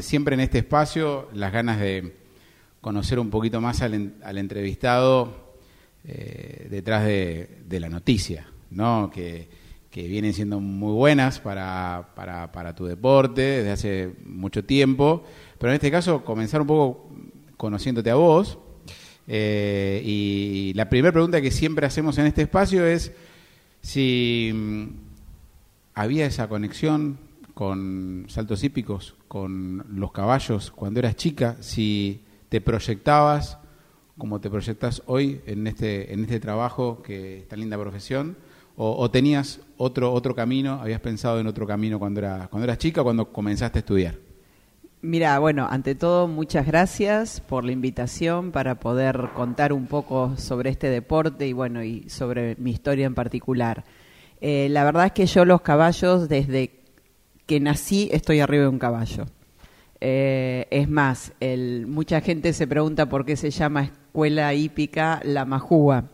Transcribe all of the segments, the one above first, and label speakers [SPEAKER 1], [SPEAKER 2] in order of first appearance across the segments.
[SPEAKER 1] siempre en este espacio las ganas de conocer un poquito más al, entrevistado eh, detrás de, la noticia, ¿no? Que, que, vienen siendo muy buenas para, para, para tu deporte desde hace mucho tiempo, pero en este caso comenzar un poco conociéndote a vos. Eh, y la primera pregunta que siempre hacemos en este espacio es si mm, había esa conexión con saltos hípicos, con los caballos cuando eras chica, si te proyectabas como te proyectas hoy en este, en este trabajo, que es tan linda profesión, o, tenías otro, otro camino, habías pensado en otro camino cuando, era, cuando eras chica o cuando comenzaste a estudiar.
[SPEAKER 2] Mira, bueno, ante todo muchas gracias por la invitación para poder contar un poco sobre este deporte y bueno, y sobre mi historia en particular. Eh, la verdad es que yo los caballos, desde que nací, estoy arriba de un caballo. Eh, es más, el, mucha gente se pregunta por qué se llama escuela hípica La Majúa.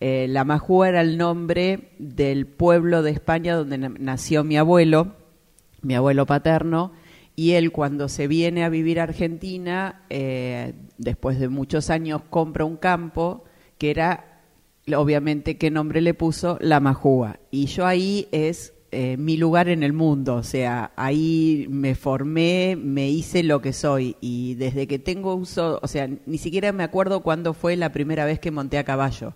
[SPEAKER 2] Eh, la Majúa era el nombre del pueblo de España donde nació mi abuelo, mi abuelo paterno, y él cuando se viene a vivir a Argentina, eh, después de muchos años, compra un campo que era, obviamente, ¿qué nombre le puso? La Majúa. Y yo ahí es eh, mi lugar en el mundo, o sea, ahí me formé, me hice lo que soy y desde que tengo uso, o sea, ni siquiera me acuerdo cuándo fue la primera vez que monté a caballo.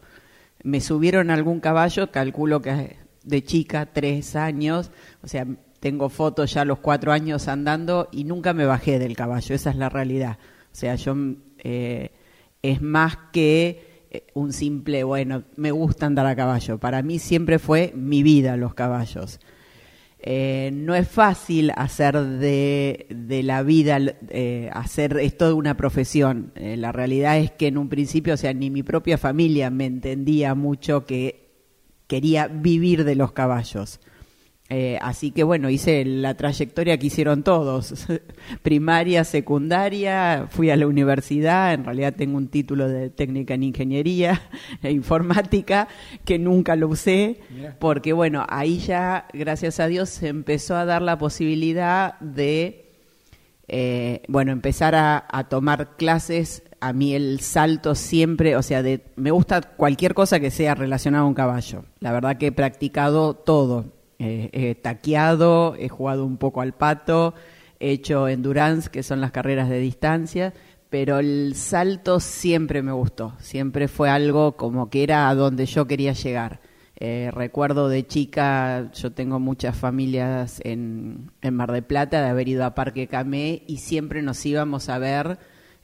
[SPEAKER 2] Me subieron a algún caballo, calculo que de chica, tres años, o sea, tengo fotos ya a los cuatro años andando y nunca me bajé del caballo, esa es la realidad. O sea, yo eh, es más que un simple, bueno, me gusta andar a caballo. Para mí siempre fue mi vida los caballos. Eh, no es fácil hacer de, la vida, eh, hacer esto de una profesión. Eh, la realidad es que en un principio, o sea, ni mi propia familia me entendía mucho que quería vivir de los caballos. Eh, así que bueno, hice la trayectoria que hicieron todos, primaria, secundaria, fui a la universidad, en realidad tengo un título de técnica en ingeniería e informática que nunca lo usé, porque bueno, ahí ya, gracias a Dios, se empezó a dar la posibilidad de, eh, bueno, empezar a, a tomar clases. A mí el salto siempre, o sea, de, me gusta cualquier cosa que sea relacionada a un caballo. La verdad que he practicado todo he taqueado, he jugado un poco al pato, he hecho endurance, que son las carreras de distancia, pero el salto siempre me gustó, siempre fue algo como que era a donde yo quería llegar. Eh, recuerdo de chica, yo tengo muchas familias en, en Mar de Plata, de haber ido a Parque Camé y siempre nos íbamos a ver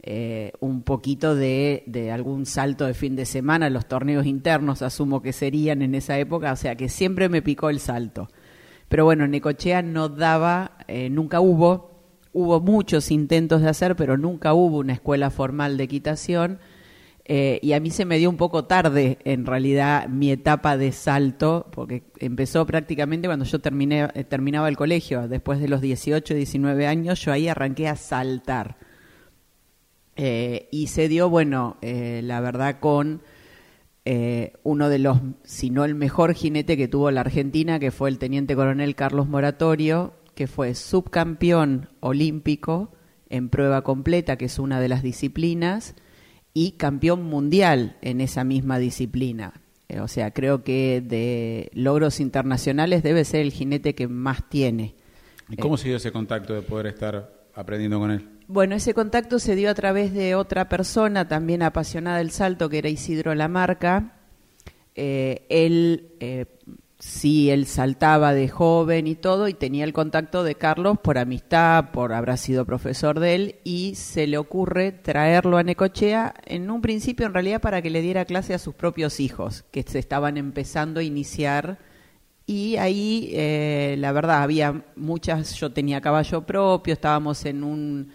[SPEAKER 2] eh, un poquito de, de, algún salto de fin de semana, los torneos internos asumo que serían en esa época, o sea que siempre me picó el salto. Pero bueno, Necochea no daba, eh, nunca hubo, hubo muchos intentos de hacer, pero nunca hubo una escuela formal de equitación. Eh, y a mí se me dio un poco tarde, en realidad, mi etapa de salto, porque empezó prácticamente cuando yo terminé, terminaba el colegio. Después de los 18, 19 años, yo ahí arranqué a saltar. Eh, y se dio, bueno, eh, la verdad con eh, uno de los, si no el mejor jinete que tuvo la Argentina, que fue el teniente coronel Carlos Moratorio, que fue subcampeón olímpico en prueba completa, que es una de las disciplinas, y campeón mundial en esa misma disciplina. o sea, creo que de logros internacionales debe ser el jinete que más tiene.
[SPEAKER 1] ¿Y cómo se dio ese contacto de poder estar aprendiendo con él?
[SPEAKER 2] Bueno, ese contacto se dio a través de otra persona también apasionada del salto, que era Isidro Lamarca. Eh, él, eh, sí, él saltaba de joven y todo, y tenía el contacto de Carlos por amistad, por habrá sido profesor de él, y se le ocurre traerlo a Necochea, en un principio en realidad para que le diera clase a sus propios hijos, que se estaban empezando a iniciar y ahí, eh, la verdad, había muchas, yo tenía caballo propio, estábamos en un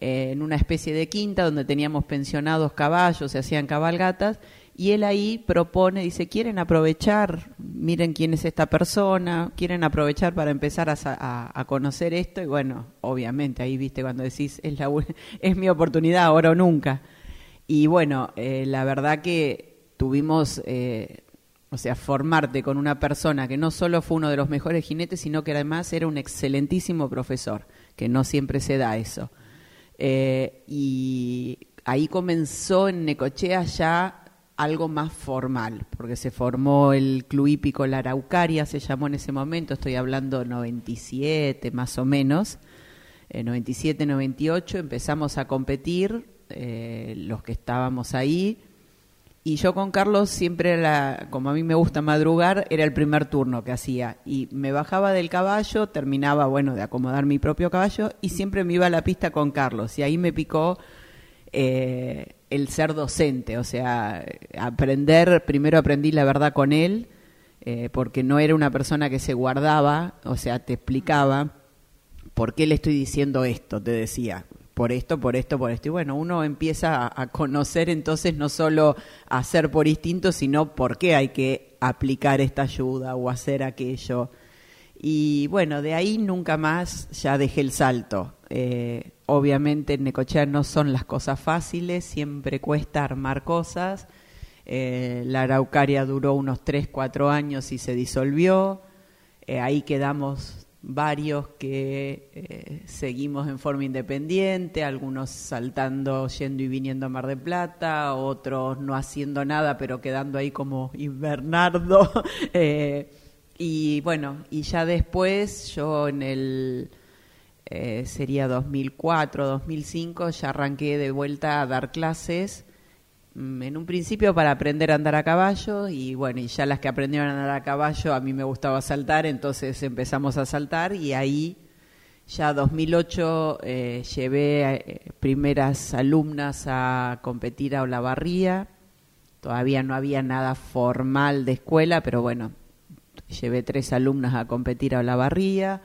[SPEAKER 2] eh, en una especie de quinta donde teníamos pensionados caballos, se hacían cabalgatas, y él ahí propone, dice, quieren aprovechar, miren quién es esta persona, quieren aprovechar para empezar a, conocer esto, y bueno, obviamente ahí viste cuando decís, es, la, es mi oportunidad, ahora o nunca. Y bueno, eh, la verdad que tuvimos... Eh, o sea, formarte con una persona que no solo fue uno de los mejores jinetes, sino que además era un excelentísimo profesor que no siempre se da eso. Eh, y ahí comenzó en Necochea ya algo más formal, porque se formó el Club Hípico La Araucaria, se llamó en ese momento, estoy hablando 97 más o menos, 97, 98, empezamos a competir, eh, los que estábamos ahí, y yo con Carlos siempre, era, como a mí me gusta madrugar, era el primer turno que hacía. Y me bajaba del caballo, terminaba, bueno, de acomodar mi propio caballo y siempre me iba a la pista con Carlos. Y ahí me picó eh, el ser docente, o sea, aprender, primero aprendí la verdad con él, eh, porque no era una persona que se guardaba, o sea, te explicaba por qué le estoy diciendo esto, te decía, por esto, por esto, por esto. Y bueno, uno empieza a, conocer entonces no solo hacer por instinto, sino por qué hay que aplicar esta ayuda o hacer aquello. Y bueno, de ahí nunca más ya dejé el salto. Eh, obviamente en Necochea no son las cosas fáciles, siempre cuesta armar cosas. Eh, la Araucaria duró unos 3, 4 años y se disolvió. Eh, ahí quedamos varios que eh, seguimos en forma independiente, algunos saltando, yendo y viniendo a Mar de Plata, otros no haciendo nada, pero quedando ahí como invernardo. eh, y bueno, y ya después yo en el eh, sería 2004, 2005, ya arranqué de vuelta a dar clases en un principio para aprender a andar a caballo y bueno, y ya las que aprendieron a andar a caballo a mí me gustaba saltar, entonces empezamos a saltar y ahí ya 2008 eh, llevé eh, primeras alumnas a competir a Olavarría, todavía no había nada formal de escuela, pero bueno, llevé tres alumnas a competir a Olavarría.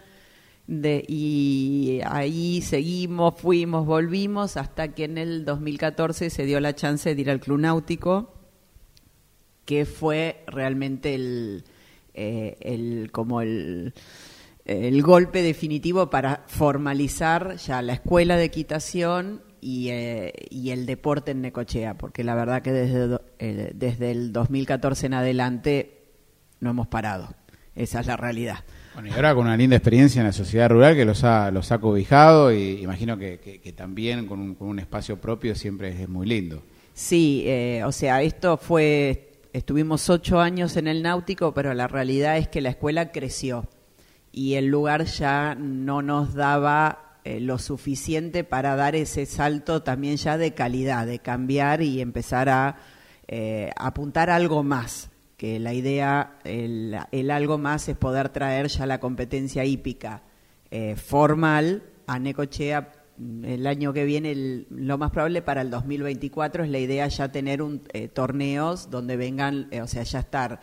[SPEAKER 2] De, y ahí seguimos, fuimos, volvimos, hasta que en el 2014 se dio la chance de ir al Club Náutico, que fue realmente el, eh, el como el, el, golpe definitivo para formalizar ya la escuela de equitación y, eh, y el deporte en Necochea, porque la verdad que desde, eh, desde el 2014 en adelante no hemos parado. Esa es la realidad.
[SPEAKER 1] Bueno, y ahora con una linda experiencia en la sociedad rural que los ha, los ha cobijado y imagino que, también con un, con un, espacio propio siempre es, es muy lindo.
[SPEAKER 2] Sí, eh, o sea, esto fue, estuvimos ocho años en el náutico, pero la realidad es que la escuela creció y el lugar ya no nos daba eh, lo suficiente para dar ese salto también ya de calidad, de cambiar y empezar a eh, apuntar algo más que la idea, el, algo más es poder traer ya la competencia hípica eh, formal a Necochea el año que viene, lo más probable para el 2024 es la idea ya tener un, eh, torneos donde vengan, eh, o sea, ya estar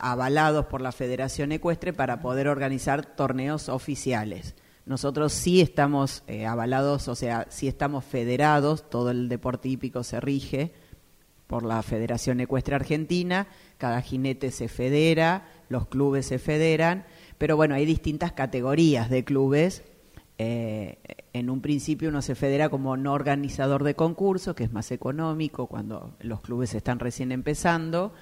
[SPEAKER 2] avalados por la Federación Ecuestre para poder organizar torneos oficiales. Nosotros sí estamos avalados, o sea, sí estamos federados, todo el deporte hípico se rige por la Federación Ecuestre Argentina, cada jinete se federa, los clubes se federan, pero bueno, hay distintas categorías de clubes. Eh, en un principio uno se federa como no organizador de concursos, que es más económico cuando los clubes están recién empezando,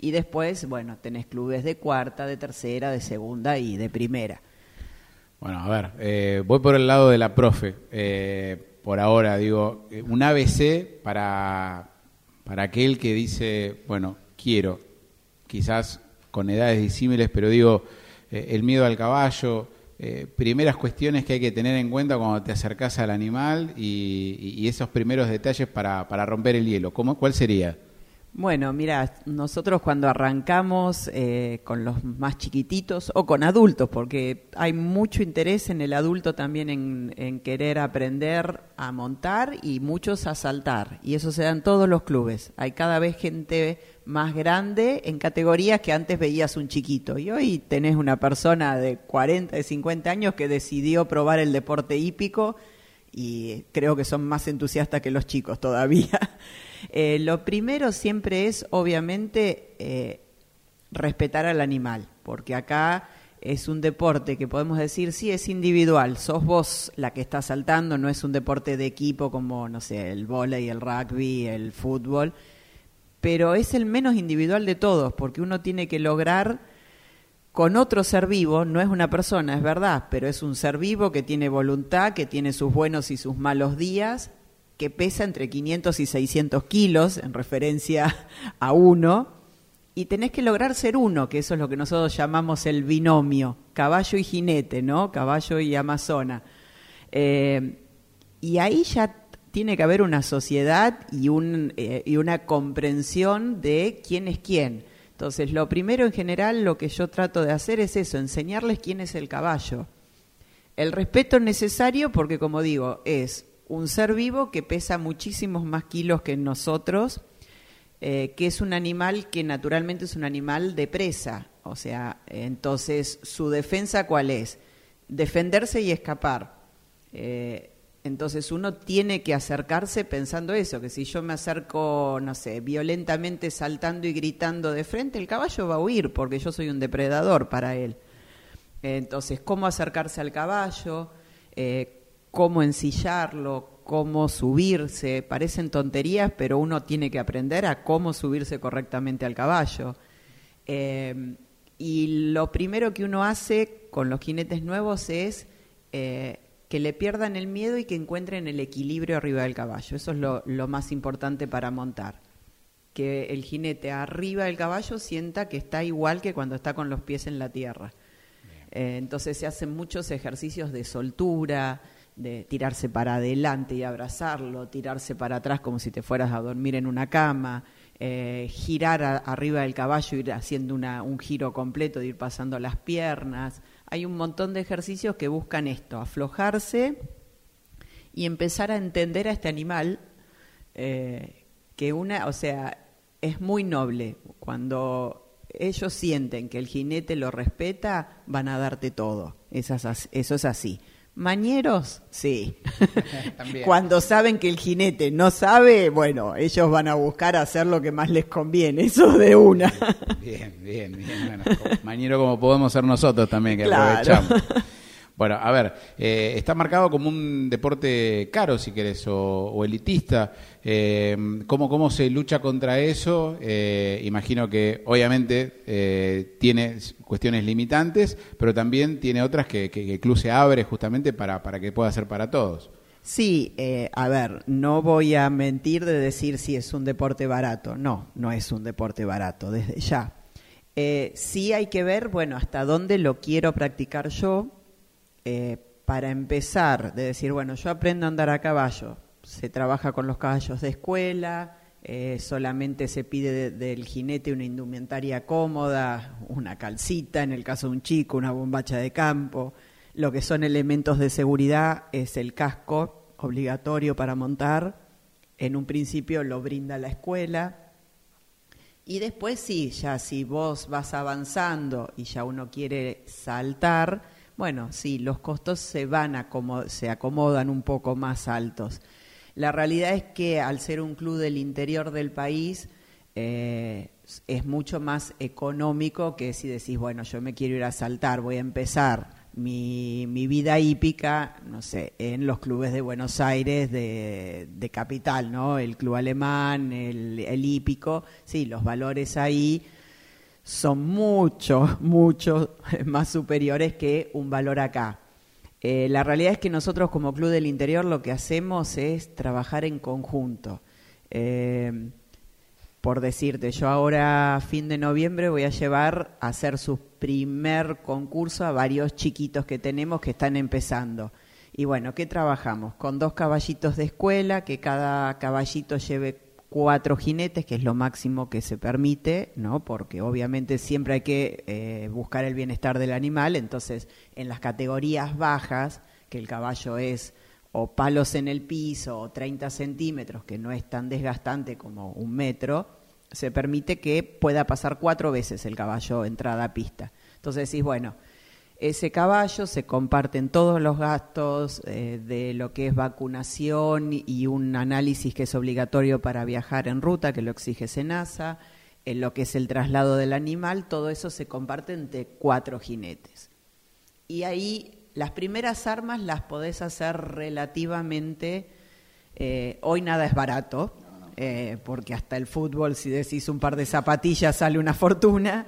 [SPEAKER 2] y después, bueno, tenés clubes de cuarta, de tercera, de segunda y de primera.
[SPEAKER 1] Bueno, a ver, eh, voy por el lado de la profe. Eh, por ahora, digo, un ABC para, para aquel que dice, bueno, quiero, quizás con edades disímiles, pero digo, eh, el miedo al caballo, eh, primeras cuestiones que hay que tener en cuenta cuando te acercas al animal y, y esos primeros detalles para, para, romper el hielo. ¿Cómo, ¿Cuál sería?
[SPEAKER 2] Bueno, mira, nosotros cuando arrancamos eh, con los más chiquititos o con adultos, porque hay mucho interés en el adulto también en, en, querer aprender a montar y muchos a saltar, y eso se da en todos los clubes. Hay cada vez gente más grande en categorías que antes veías un chiquito, y hoy tenés una persona de 40, de 50 años que decidió probar el deporte hípico y creo que son más entusiastas que los chicos todavía. Eh, lo primero siempre es, obviamente, eh, respetar al animal, porque acá es un deporte que podemos decir, sí, es individual, sos vos la que está saltando, no es un deporte de equipo como, no sé, el vóley, el rugby, el fútbol, pero es el menos individual de todos, porque uno tiene que lograr con otro ser vivo, no es una persona, es verdad, pero es un ser vivo que tiene voluntad, que tiene sus buenos y sus malos días, que pesa entre 500 y 600 kilos en referencia a uno, y tenés que lograr ser uno, que eso es lo que nosotros llamamos el binomio, caballo y jinete, ¿no? Caballo y amazona. Eh, y ahí ya tiene que haber una sociedad y, un, eh, y una comprensión de quién es quién. Entonces, lo primero en general, lo que yo trato de hacer es eso, enseñarles quién es el caballo. El respeto necesario porque, como digo, es un ser vivo que pesa muchísimos más kilos que nosotros, eh, que es un animal que naturalmente es un animal de presa. O sea, entonces, ¿su defensa cuál es? Defenderse y escapar. Eh, entonces uno tiene que acercarse pensando eso, que si yo me acerco, no sé, violentamente saltando y gritando de frente, el caballo va a huir porque yo soy un depredador para él. Entonces, ¿cómo acercarse al caballo? Eh, ¿Cómo ensillarlo? ¿Cómo subirse? Parecen tonterías, pero uno tiene que aprender a cómo subirse correctamente al caballo. Eh, y lo primero que uno hace con los jinetes nuevos es... Eh, que le pierdan el miedo y que encuentren el equilibrio arriba del caballo. Eso es lo, más importante para montar. Que el jinete arriba del caballo sienta que está igual que cuando está con los pies en la tierra. Eh, entonces se hacen muchos ejercicios de soltura, de tirarse para adelante y abrazarlo, tirarse para atrás como si te fueras a dormir en una cama, eh, girar arriba del caballo, ir haciendo una, un giro completo, de ir pasando las piernas hay un montón de ejercicios que buscan esto, aflojarse y empezar a entender a este animal eh, que una, o sea, es muy noble. Cuando ellos sienten que el jinete lo respeta, van a darte todo. Eso es así. Mañeros, sí. Cuando saben que el jinete no sabe, bueno, ellos van a buscar hacer lo que más les conviene, eso de una.
[SPEAKER 1] Bien, bien, bien. mañero como podemos ser nosotros también, que aprovechamos. Bueno, a ver, eh, está marcado como un deporte caro, si querés, o, elitista. Eh, ¿cómo, se lucha contra eso? Eh, imagino que obviamente eh, tiene cuestiones limitantes, pero también tiene otras que, que, el club se abre justamente para, para que pueda ser para todos.
[SPEAKER 2] Sí, a ver, no voy a mentir de decir si es un deporte barato. No, no es un deporte barato, desde ya. sí hay que ver, bueno, hasta dónde lo quiero practicar yo eh, para empezar, de decir, bueno, yo aprendo a andar a caballo, se trabaja con los caballos de escuela, eh, solamente se pide del jinete una indumentaria cómoda, una calcita, en el caso de un chico, una bombacha de campo. Lo que son elementos de seguridad es el casco obligatorio para montar. En un principio lo brinda la escuela. Y después sí, ya si vos vas avanzando y ya uno quiere saltar, bueno, sí, los costos se van a se acomodan un poco más altos. La realidad es que al ser un club del interior del país eh, es mucho más económico que si decís, bueno, yo me quiero ir a saltar, voy a empezar mi, mi vida hípica, no sé, en los clubes de Buenos Aires de, de capital, ¿no? El club alemán, el, el hípico, sí, los valores ahí son mucho, mucho más superiores que un valor acá. Eh, la realidad es que nosotros como Club del Interior lo que hacemos es trabajar en conjunto. Eh, por decirte, yo ahora, fin de noviembre, voy a llevar a hacer su primer concurso a varios chiquitos que tenemos que están empezando. Y bueno, ¿qué trabajamos? Con dos caballitos de escuela, que cada caballito lleve cuatro jinetes, que es lo máximo que se permite, ¿no? Porque obviamente siempre hay que eh, buscar el bienestar del animal, entonces en las categorías bajas, que el caballo es o palos en el piso o 30 centímetros, que no es tan desgastante como un metro, se permite que pueda pasar cuatro veces el caballo entrada a pista. Entonces decís, bueno, ese caballo, se comparten todos los gastos eh, de lo que es vacunación y un análisis que es obligatorio para viajar en ruta, que lo exige SENASA, en lo que es el traslado del animal, todo eso se comparte entre cuatro jinetes. Y ahí las primeras armas las podés hacer relativamente, eh, hoy nada es barato, eh, porque hasta el fútbol, si decís un par de zapatillas, sale una fortuna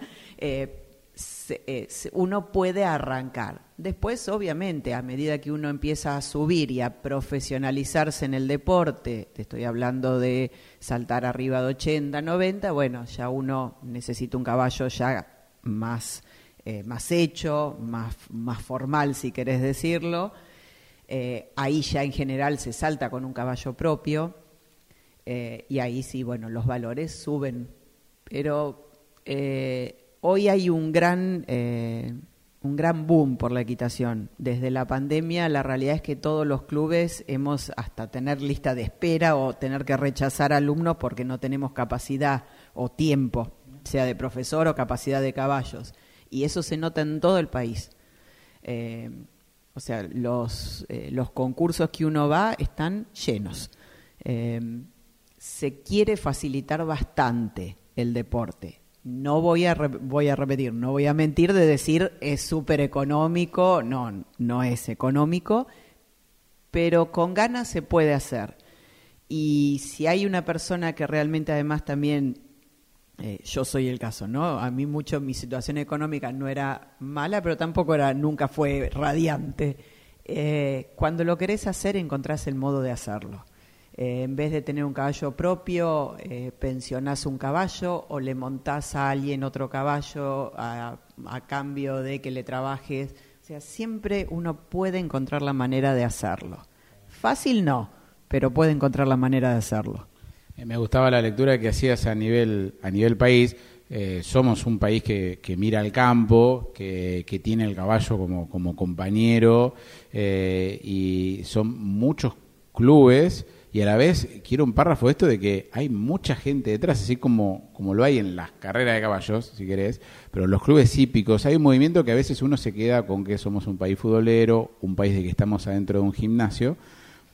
[SPEAKER 2] uno puede arrancar. Después, obviamente, a medida que uno empieza a subir y a profesionalizarse en el deporte, te estoy hablando de saltar arriba de 80, 90, bueno, ya uno necesita un caballo ya más, eh, más hecho, más, más formal, si querés decirlo. Eh, ahí ya en general se salta con un caballo propio y ahí sí, bueno, los valores suben. Pero hoy hay un gran, eh, un gran boom por la equitación. Desde la pandemia la realidad es que todos los clubes hemos hasta tener lista de espera o tener que rechazar alumnos porque no tenemos capacidad o tiempo, sea de profesor o capacidad de caballos. Y eso se nota en todo el país. Eh, o sea, los, eh, los concursos que uno va están llenos. se quiere facilitar bastante el deporte no voy a, voy a repetir, no voy a mentir de decir es súper económico, no, no es económico, pero con ganas se puede hacer. Y si hay una persona que realmente además también, eh, yo soy el caso, ¿no? A mí mucho mi situación económica no era mala, pero tampoco era, nunca fue radiante. Eh, cuando lo querés hacer, encontrás el modo de hacerlo. Eh, en vez de tener un caballo propio, eh, pensionás un caballo o le montás a alguien otro caballo a, cambio de que le trabajes. O sea, siempre uno puede encontrar la manera de hacerlo. Fácil no, pero puede encontrar la manera de hacerlo.
[SPEAKER 1] Eh, me gustaba la lectura que hacías a nivel, a nivel país. somos un país que, mira al campo, que, que, tiene el caballo como, como compañero y son muchos clubes y a la vez quiero un párrafo de esto de que hay mucha gente detrás, así como, como lo hay en las carreras de caballos, si querés, pero en los clubes hípicos hay un movimiento que a veces uno se queda con que somos un país futbolero, un país de que estamos adentro de un gimnasio,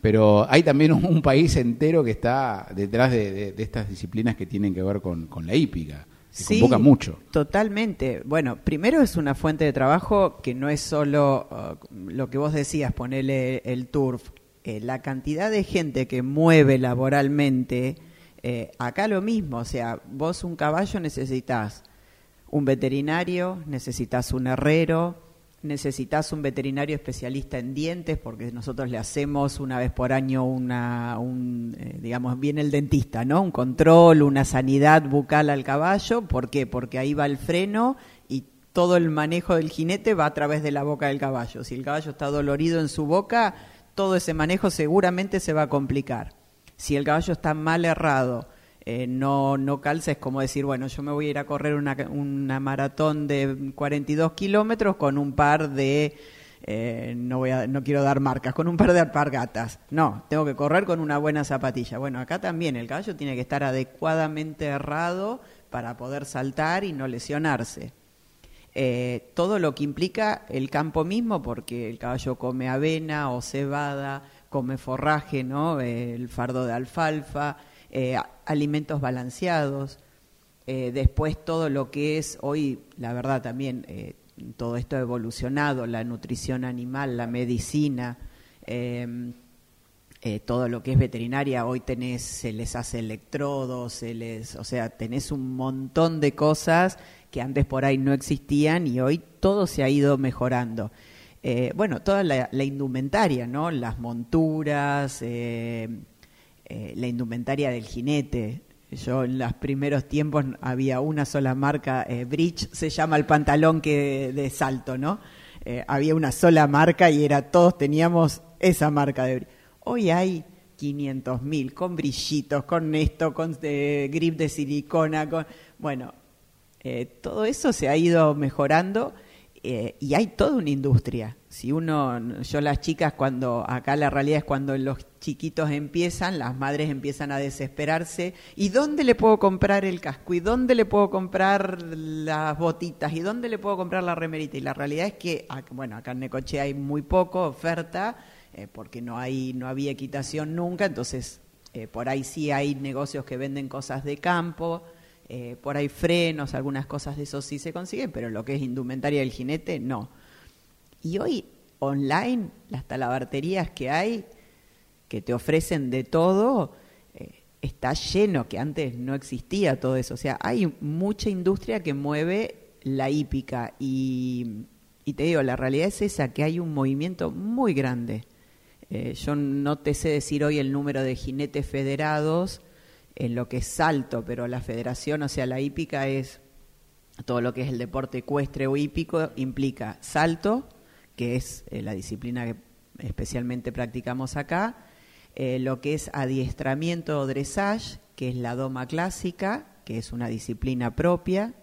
[SPEAKER 1] pero hay también un, país entero que está detrás de, estas disciplinas que tienen que ver con, la hípica. Se convoca mucho.
[SPEAKER 2] Totalmente. Bueno, primero es una fuente de trabajo que no es solo uh, lo que vos decías, ponerle el turf, eh, la cantidad de gente que mueve laboralmente, eh, acá lo mismo, o sea, vos un caballo necesitas un veterinario, necesitas un herrero, necesitas un veterinario especialista en dientes, porque nosotros le hacemos una vez por año una, un, eh, digamos, viene el dentista, ¿no? Un control, una sanidad bucal al caballo, ¿por qué? Porque ahí va el freno y todo el manejo del jinete va a través de la boca del caballo. Si el caballo está dolorido en su boca, todo ese manejo seguramente se va a complicar. Si el caballo está mal errado, eh, no, no calza, es como decir, bueno, yo me voy a ir a correr una, una maratón de 42 kilómetros con un par de, eh, no, voy a, no quiero dar marcas, con un par de alpargatas. No, tengo que correr con una buena zapatilla. Bueno, acá también el caballo tiene que estar adecuadamente errado para poder saltar y no lesionarse. Eh, todo lo que implica el campo mismo, porque el caballo come avena o cebada, come forraje, ¿no? el fardo de alfalfa, eh, alimentos balanceados. Eh, después todo lo que es hoy, la verdad también, todo esto ha evolucionado, la nutrición animal, la medicina. todo lo que es veterinaria, hoy tenés, se les hace electrodos, se les, o sea, tenés un montón de cosas que antes por ahí no existían y hoy todo se ha ido mejorando. Eh, bueno, toda la, indumentaria, ¿no? Las monturas, eh, eh, la indumentaria del jinete. Yo en los primeros tiempos había una sola marca, Bridge se llama el pantalón que de salto, ¿no? había una sola marca y era todos teníamos esa marca de Bridge. Hoy hay 500 mil con brillitos, con esto, con grip de silicona, con bueno, eh, todo eso se ha ido mejorando eh, y hay toda una industria. Si uno, yo las chicas cuando, acá la realidad es cuando los chiquitos empiezan, las madres empiezan a desesperarse, ¿y dónde le puedo comprar el casco? ¿Y dónde le puedo comprar las botitas? ¿Y dónde le puedo comprar la remerita? Y la realidad es que, bueno, acá en Necoche hay muy poco oferta, eh, porque no, hay, no había equitación nunca, entonces por ahí sí hay negocios que venden cosas de campo, eh, por ahí frenos, algunas cosas de eso sí se consiguen, pero lo que es indumentaria del jinete, no. Y hoy, online, las talabarterías que hay, que te ofrecen de todo, eh, está lleno, que antes no existía todo eso. O sea, hay mucha industria que mueve la hípica y, te digo, la realidad es esa, que hay un movimiento muy grande. Eh, yo no te sé decir hoy el número de jinetes federados en lo que es salto, pero la federación, o sea, la hípica es todo lo que es el deporte ecuestre o hípico, implica salto, que es eh, la disciplina que especialmente practicamos acá, eh, lo que es adiestramiento o dressage, que es la doma clásica, que es una disciplina propia,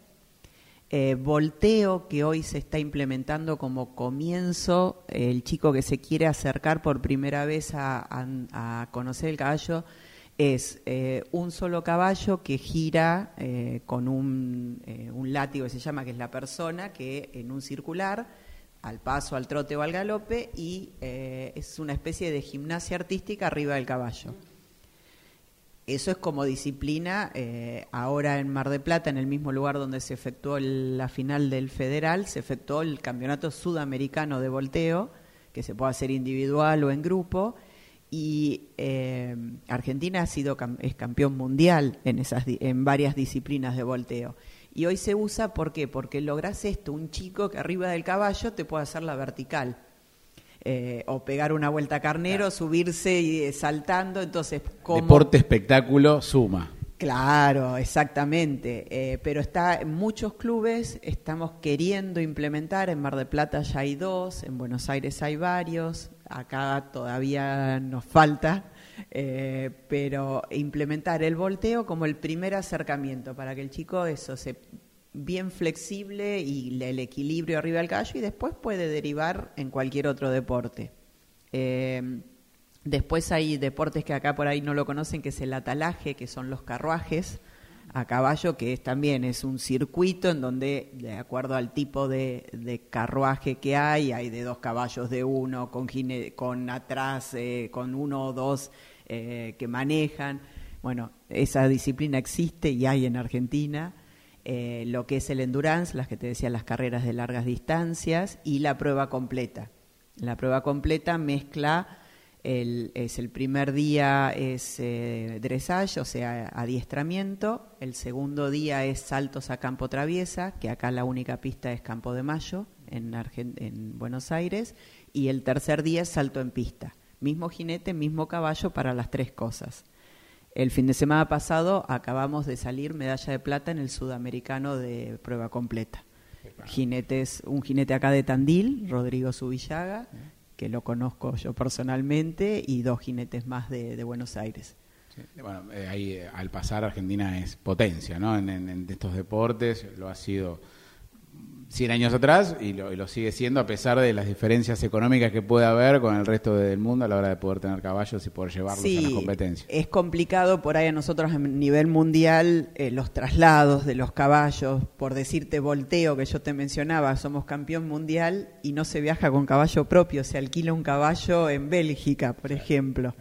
[SPEAKER 2] eh, volteo que hoy se está implementando como comienzo, el chico que se quiere acercar por primera vez a, conocer el caballo es eh, un solo caballo que gira eh, con un, un, látigo que se llama, que es la persona, que en un circular, al paso, al trote o al galope, y es una especie de gimnasia artística arriba del caballo. Eso es como disciplina. Eh, ahora en Mar de Plata, en el mismo lugar donde se efectuó la final del federal, se efectuó el campeonato sudamericano de volteo, que se puede hacer individual o en grupo. Y eh, Argentina ha sido es campeón mundial en, esas, en varias disciplinas de volteo. Y hoy se usa, ¿por qué? Porque logras esto, un chico que arriba del caballo te puede hacer la vertical eh, o pegar una vuelta carnero, subirse y eh, saltando, entonces
[SPEAKER 1] como... Deporte, espectáculo, suma.
[SPEAKER 2] Claro, exactamente. Eh, pero está en muchos clubes, estamos queriendo implementar, en Mar de Plata ya hay dos, en Buenos Aires hay varios, acá todavía nos falta, pero implementar el volteo como el primer acercamiento para que el chico eso se bien flexible y el equilibrio arriba del caballo y después puede derivar en cualquier otro deporte. Eh, después hay deportes que acá por ahí no lo conocen, que es el atalaje, que son los carruajes a caballo, que es, también es un circuito en donde, de acuerdo al tipo de, carruaje que hay, hay de dos caballos de uno, con, con atrás, eh, con uno o dos eh, que manejan. Bueno, esa disciplina existe y hay en Argentina. Eh, lo que es el endurance, las que te decía, las carreras de largas distancias y la prueba completa. La prueba completa mezcla, el, es el primer día es eh, dressage, o sea, adiestramiento, el segundo día es saltos a campo traviesa, que acá la única pista es Campo de Mayo, en, en Buenos Aires, y el tercer día es salto en pista. Mismo jinete, mismo caballo para las tres cosas. El fin de semana pasado acabamos de salir medalla de plata en el sudamericano de prueba completa. Jinetes, un jinete acá de Tandil, Rodrigo Subillaga, que lo conozco yo personalmente, y dos jinetes más de, Buenos Aires.
[SPEAKER 1] bueno, eh, ahí eh, al pasar Argentina es potencia, ¿no? en estos deportes lo ha sido 100 años atrás y lo, sigue siendo a pesar de las diferencias económicas que puede haber con el resto del mundo a la hora de poder tener caballos y poder llevarlos a la competencia.
[SPEAKER 2] Es complicado por ahí a nosotros a nivel mundial eh, los traslados de los caballos, por decirte volteo que yo te mencionaba, somos campeón mundial y no se viaja con caballo propio, se alquila un caballo en Bélgica, por ejemplo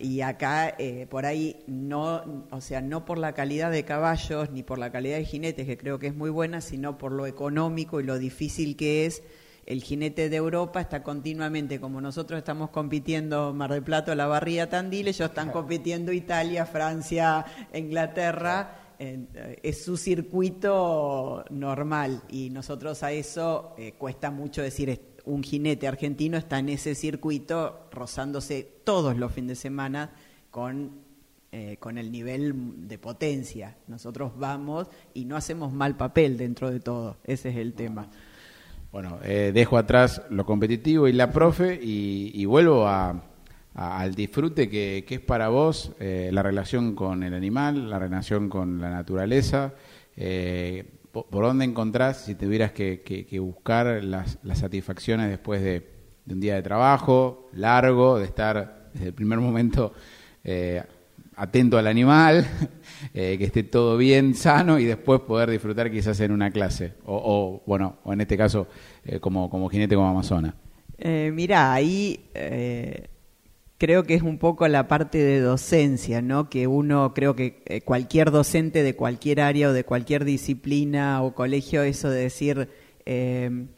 [SPEAKER 2] y acá eh, por ahí no, o sea, no por la calidad de caballos ni por la calidad de jinetes, que creo que es muy buena, sino por lo económico y lo difícil que es. El jinete de Europa está continuamente, como nosotros estamos compitiendo Mar del Plata, La Barría, Tandil, ellos están compitiendo Italia, Francia, Inglaterra. Eh, es su circuito normal y nosotros a eso eh, cuesta mucho decir un jinete argentino está en ese circuito rozándose todos los fines de semana con, eh, con el nivel de potencia. Nosotros vamos y no hacemos mal papel dentro de todo, ese es el tema.
[SPEAKER 1] Bueno, dejo atrás lo competitivo y la profe y, vuelvo al disfrute que, es para vos eh, la relación con el animal, la relación con la naturaleza. ¿Por dónde encontrás, si tuvieras que, que, buscar las, satisfacciones después de, un día de trabajo largo, de estar desde el primer momento eh, atento al animal, eh, que esté todo bien, sano y después poder disfrutar quizás en una clase? O, bueno, o en este caso eh, como, como jinete como amazona.
[SPEAKER 2] mira, ahí creo que es un poco la parte de docencia, ¿no? Que uno, creo que eh, cualquier docente de cualquier área o de cualquier disciplina o colegio, eso de decir, em,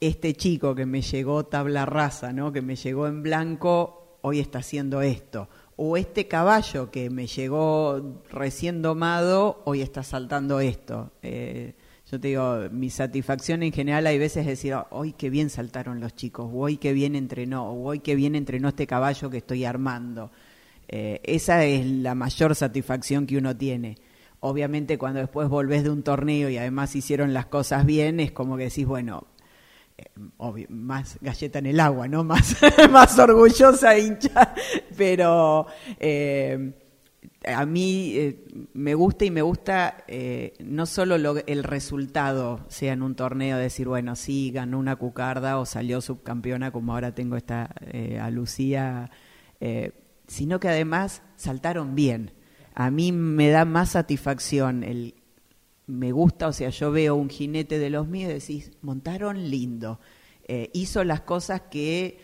[SPEAKER 2] este chico que me llegó tabla rasa, ¿no? Que me llegó en blanco, hoy está haciendo esto. O este caballo que me llegó recién domado, hoy está saltando esto. Eh, yo te digo, mi satisfacción en general hay veces decir, hoy qué bien saltaron los chicos, hoy qué bien entrenó, hoy qué bien entrenó este caballo que estoy armando. Eh, esa es la mayor satisfacción que uno tiene. Obviamente cuando después volvés de un torneo y además hicieron las cosas bien, es como que decís, bueno, eh, más galleta en el agua, ¿no? Más, más orgullosa hincha, pero... Eh, a mí eh, me gusta y me gusta eh, no solo el resultado, sea en un torneo, decir, bueno, sí, ganó una cucarda o salió subcampeona, como ahora tengo esta eh, a Lucía, sino que además saltaron bien. A mí me da más satisfacción el me gusta, o sea, yo veo un jinete de los míos y decís, montaron lindo. hizo las cosas que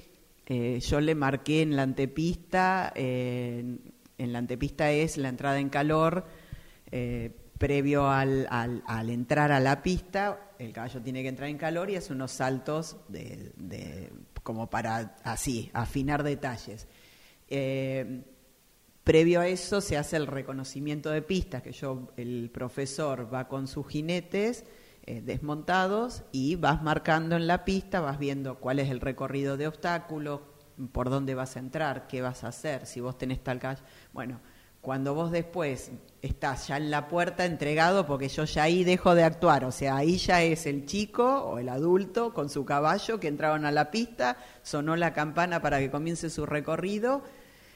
[SPEAKER 2] yo le marqué en la antepista, en la antepista es la entrada en calor, eh, previo al, entrar a la pista, el caballo tiene que entrar en calor y hace unos saltos de, como para así, afinar detalles. Eh, previo a eso se hace el reconocimiento de pistas, que yo, el profesor va con sus jinetes eh, desmontados y vas marcando en la pista, vas viendo cuál es el recorrido de obstáculos, por dónde vas a entrar, qué vas a hacer, si vos tenés tal calle. Bueno, cuando vos después estás ya en la puerta entregado, porque yo ya ahí dejo de actuar, o sea, ahí ya es el chico o el adulto con su caballo que entraron a la pista, sonó la campana para que comience su recorrido,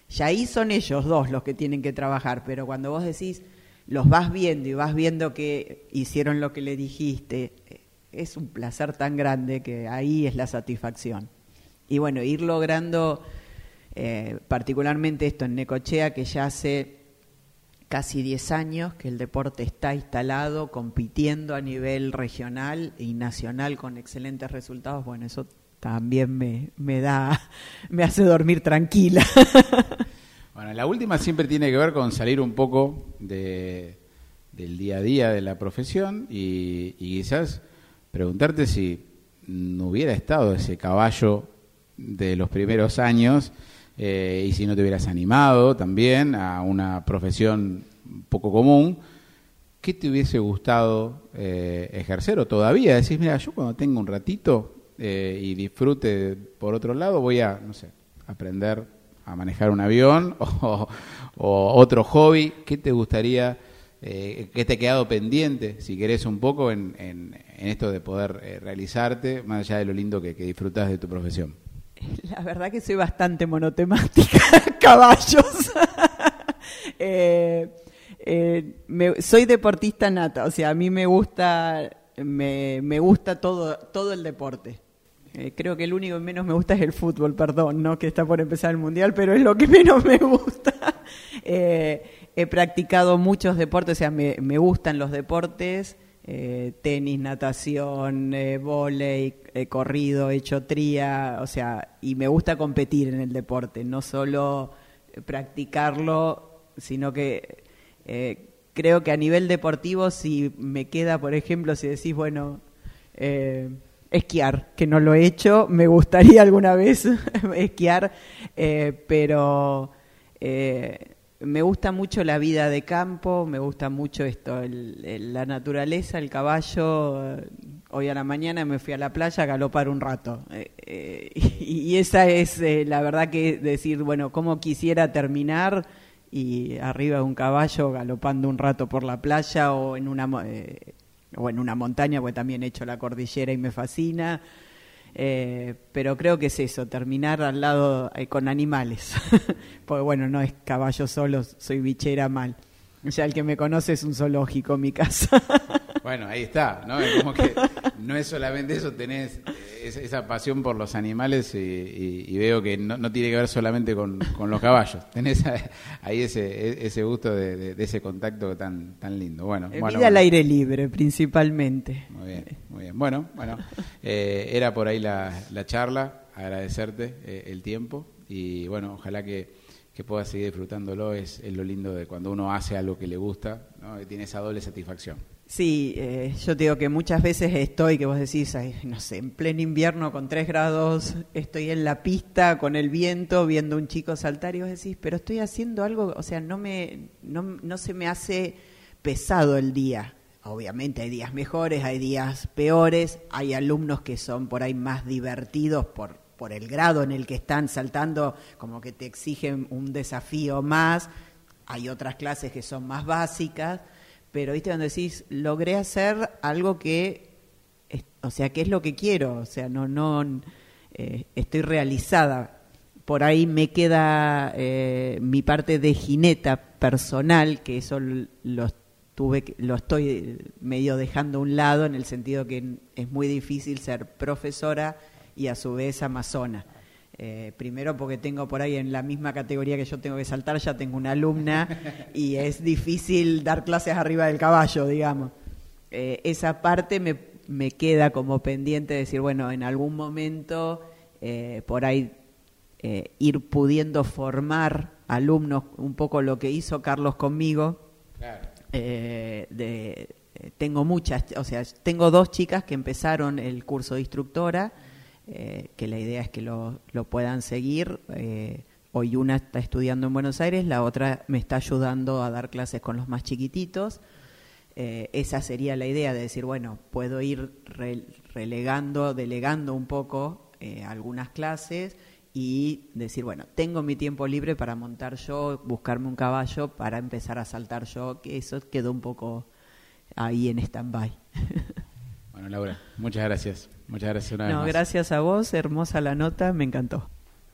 [SPEAKER 2] ya ahí son ellos dos los que tienen que trabajar, pero cuando vos decís, los vas viendo y vas viendo que hicieron lo que le dijiste, es un placer tan grande que ahí es la satisfacción y bueno, ir logrando eh, particularmente esto en Necochea, que ya hace casi 10 años que el deporte está instalado, compitiendo a nivel regional y nacional con excelentes resultados, bueno, eso también me, me da, me hace dormir tranquila.
[SPEAKER 1] Bueno, la última siempre tiene que ver con salir un poco de, del día a día de la profesión y, y quizás preguntarte si no hubiera estado ese caballo de los primeros años eh, y si no te hubieras animado también a una profesión poco común, ¿qué te hubiese gustado eh, ejercer o todavía decís, mira, yo cuando tengo un ratito eh, y disfrute por otro lado voy a, no sé, aprender a manejar un avión o, otro hobby, ¿qué te gustaría, eh, qué te ha quedado pendiente, si querés un poco, en, en, esto de poder realizarte, más allá de lo lindo que, que disfrutas de tu profesión?
[SPEAKER 2] La verdad que soy bastante monotemática, caballos. Eh, eh, soy deportista nata, o sea, a mí me gusta, me, me gusta todo, todo el deporte. Eh, creo que el único que menos me gusta es el fútbol, perdón, no que está por empezar el mundial, pero es lo que menos me gusta. he practicado muchos deportes, o sea, me, me gustan los deportes. Eh, tenis, natación, eh, volei, he corrido, he hecho tría, o sea, y me gusta competir en el deporte, no solo practicarlo, sino que eh, creo que a nivel deportivo, si me queda, por ejemplo, si decís, bueno, esquiar, que no lo he hecho, me gustaría alguna vez esquiar, pero me gusta mucho la vida de campo, me gusta mucho esto, la naturaleza, el caballo. Hoy a la mañana me fui a la playa a galopar un rato. Eh, eh, y, esa es eh, la verdad que decir, bueno, cómo quisiera terminar y arriba de un caballo galopando un rato por la playa o en una, o en una montaña, porque también he hecho la cordillera y me fascina. Eh, pero creo que es eso, terminar al lado eh, con animales. Porque bueno, no es caballo solo, soy bichera mal. Ya el que me conoce es un zoológico, mi casa.
[SPEAKER 1] Bueno, ahí está, ¿no? Es como que no es solamente eso, tenés esa pasión por los animales y, veo que no, tiene que ver solamente con, los caballos. Tenés ahí ese, ese gusto de, ese contacto tan, tan lindo. Bueno,
[SPEAKER 2] eh, Vida al aire libre, principalmente.
[SPEAKER 1] Muy bien, muy bien. Bueno, bueno, eh, era por ahí la, la charla, agradecerte eh, el tiempo y bueno, ojalá que, que puedas seguir disfrutándolo. Es, es, lo lindo de cuando uno hace algo que le gusta, ¿no? tiene esa doble satisfacción.
[SPEAKER 2] Sí, eh, yo te digo que muchas veces estoy, que vos decís, no sé, en pleno invierno con tres grados, estoy en la pista con el viento viendo un chico saltar y vos decís, pero estoy haciendo algo, o sea, no, me, no, no se me hace pesado el día. obviamente hay días mejores, hay días peores, hay alumnos que son por ahí más divertidos por, por el grado en el que están saltando, como que te exigen un desafío más, hay otras clases que son más básicas, pero viste cuando decís, logré hacer algo que, o sea, ¿qué es lo que quiero? O sea, no, no, eh, estoy realizada. Por ahí me queda eh, mi parte de jineta personal, que eso lo tuve, lo estoy medio dejando a un lado en el sentido que es muy difícil ser profesora y a su vez amazona. Eh, primero porque tengo por ahí en la misma categoría que yo tengo que saltar, ya tengo una alumna y es difícil dar clases arriba del caballo, digamos. Eh, esa parte me, me, queda como pendiente de decir, bueno, en algún momento eh, por ahí ir pudiendo formar alumnos, un poco lo que hizo Carlos conmigo. de, tengo muchas, o sea, tengo dos chicas que empezaron el curso de instructora eh, que la idea es que lo, lo puedan seguir. Eh, hoy una está estudiando en Buenos Aires, la otra me está ayudando a dar clases con los más chiquititos. Eh, esa sería la idea de decir, bueno, puedo ir relegando, delegando un poco algunas clases y decir, bueno, tengo mi tiempo libre para montar yo, buscarme un caballo para empezar a saltar yo, que eso quedó un poco ahí en stand-by.
[SPEAKER 1] Bueno, Laura, muchas gracias. Muchas gracias una vez
[SPEAKER 2] no, Gracias a vos, hermosa la nota, me encantó.